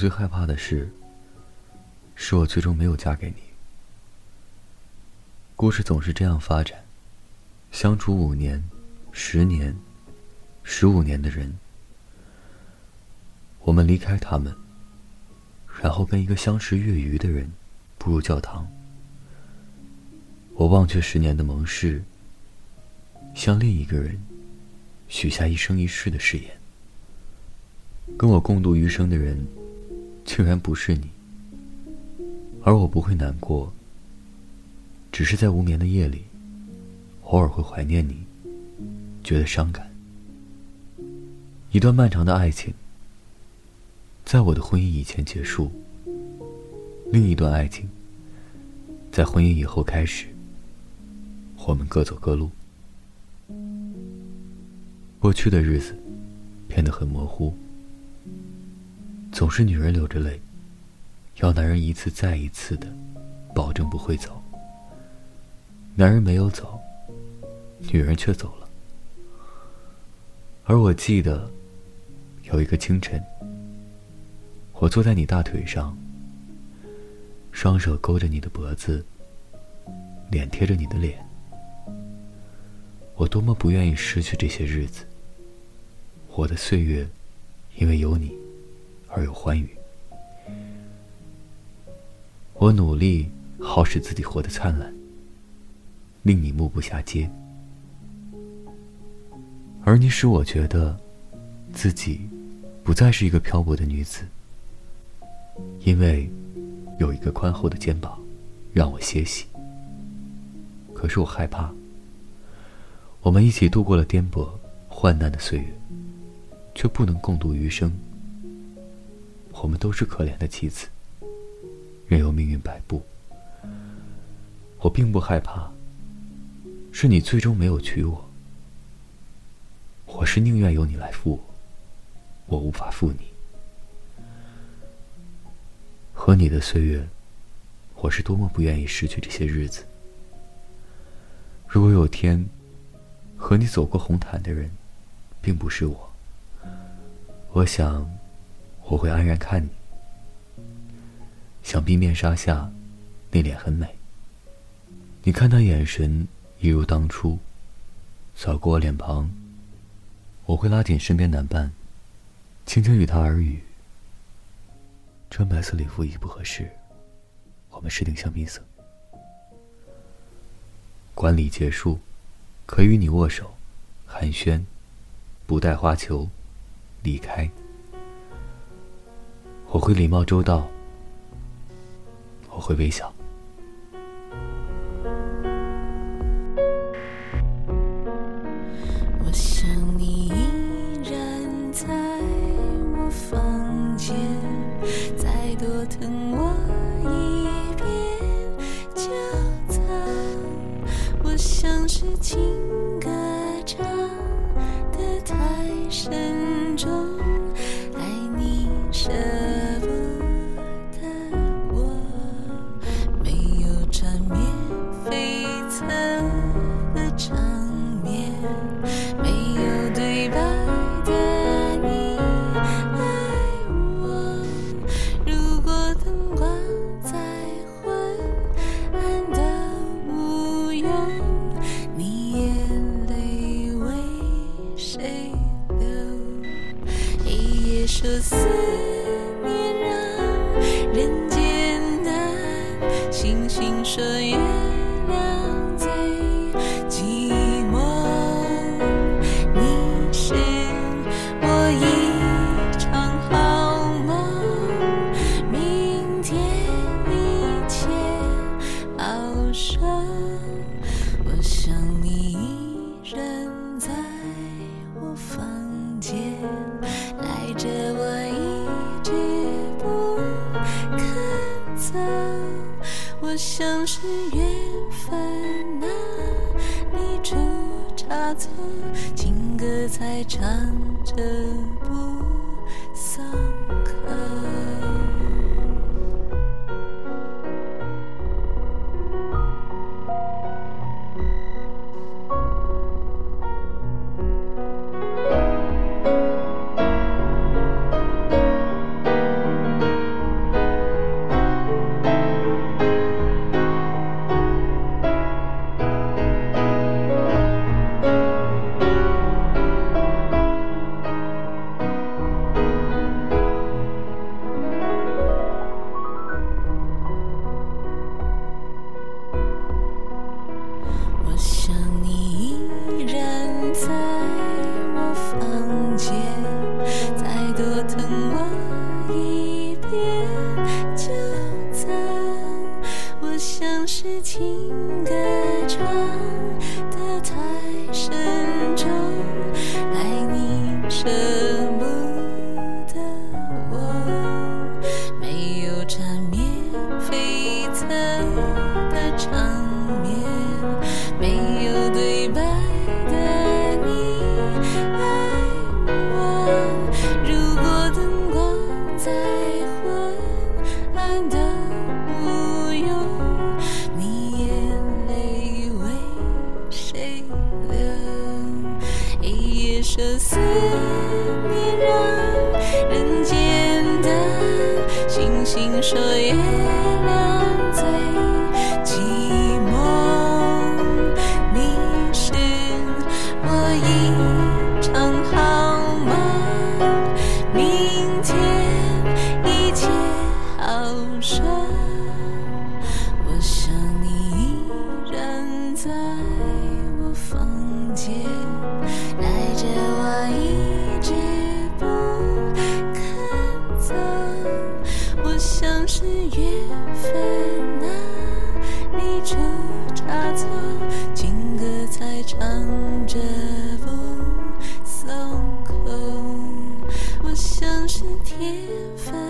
最害怕的事，是我最终没有嫁给你。故事总是这样发展，相处五年、十年、十五年的人，我们离开他们，然后跟一个相识月余的人步入教堂。我忘却十年的盟誓，向另一个人许下一生一世的誓言。跟我共度余生的人，竟然不是你，而我不会难过，只是在无眠的夜里，偶尔会怀念你，觉得伤感。一段漫长的爱情，在我的婚姻以前结束；另一段爱情，在婚姻以后开始。我们各走各路，过去的日子变得很模糊。总是女人流着泪，要男人一次再一次的保证不会走。男人没有走，女人却走了。而我记得，有一个清晨，我坐在你大腿上，双手勾着你的脖子，脸贴着你的脸。我多么不愿意失去这些日子。我的岁月，因为有你而有欢愉。我努力好使自己活得灿烂，令你目不暇接。而你使我觉得，自己不再是一个漂泊的女子，因为有一个宽厚的肩膀让我歇息。可是我害怕。我们一起度过了颠簸、患难的岁月，却不能共度余生。我们都是可怜的妻子，任由命运摆布。我并不害怕，是你最终没有娶我。我是宁愿由你来负我，我无法负你。和你的岁月，我是多么不愿意失去这些日子。如果有天，和你走过红毯的人，并不是我。我想，我会安然看你。想必面纱下，那脸很美。你看他眼神，一如当初。扫过我脸庞，我会拉紧身边男伴，轻轻与他耳语。穿白色礼服已不合适，我们试定香槟色。管理结束。可与你握手，寒暄，不带花球，离开。我会礼貌周到，我会微笑。我想你依然在我房间，再多疼我一遍就走。我像是情。人间难，星星影。像是缘分，啊，你出差错，情歌才唱着的无忧，你眼泪为谁流？一夜生死你，让人间的星星说。缘分啊，你出差错，情歌才唱着不松口，我像是铁粉。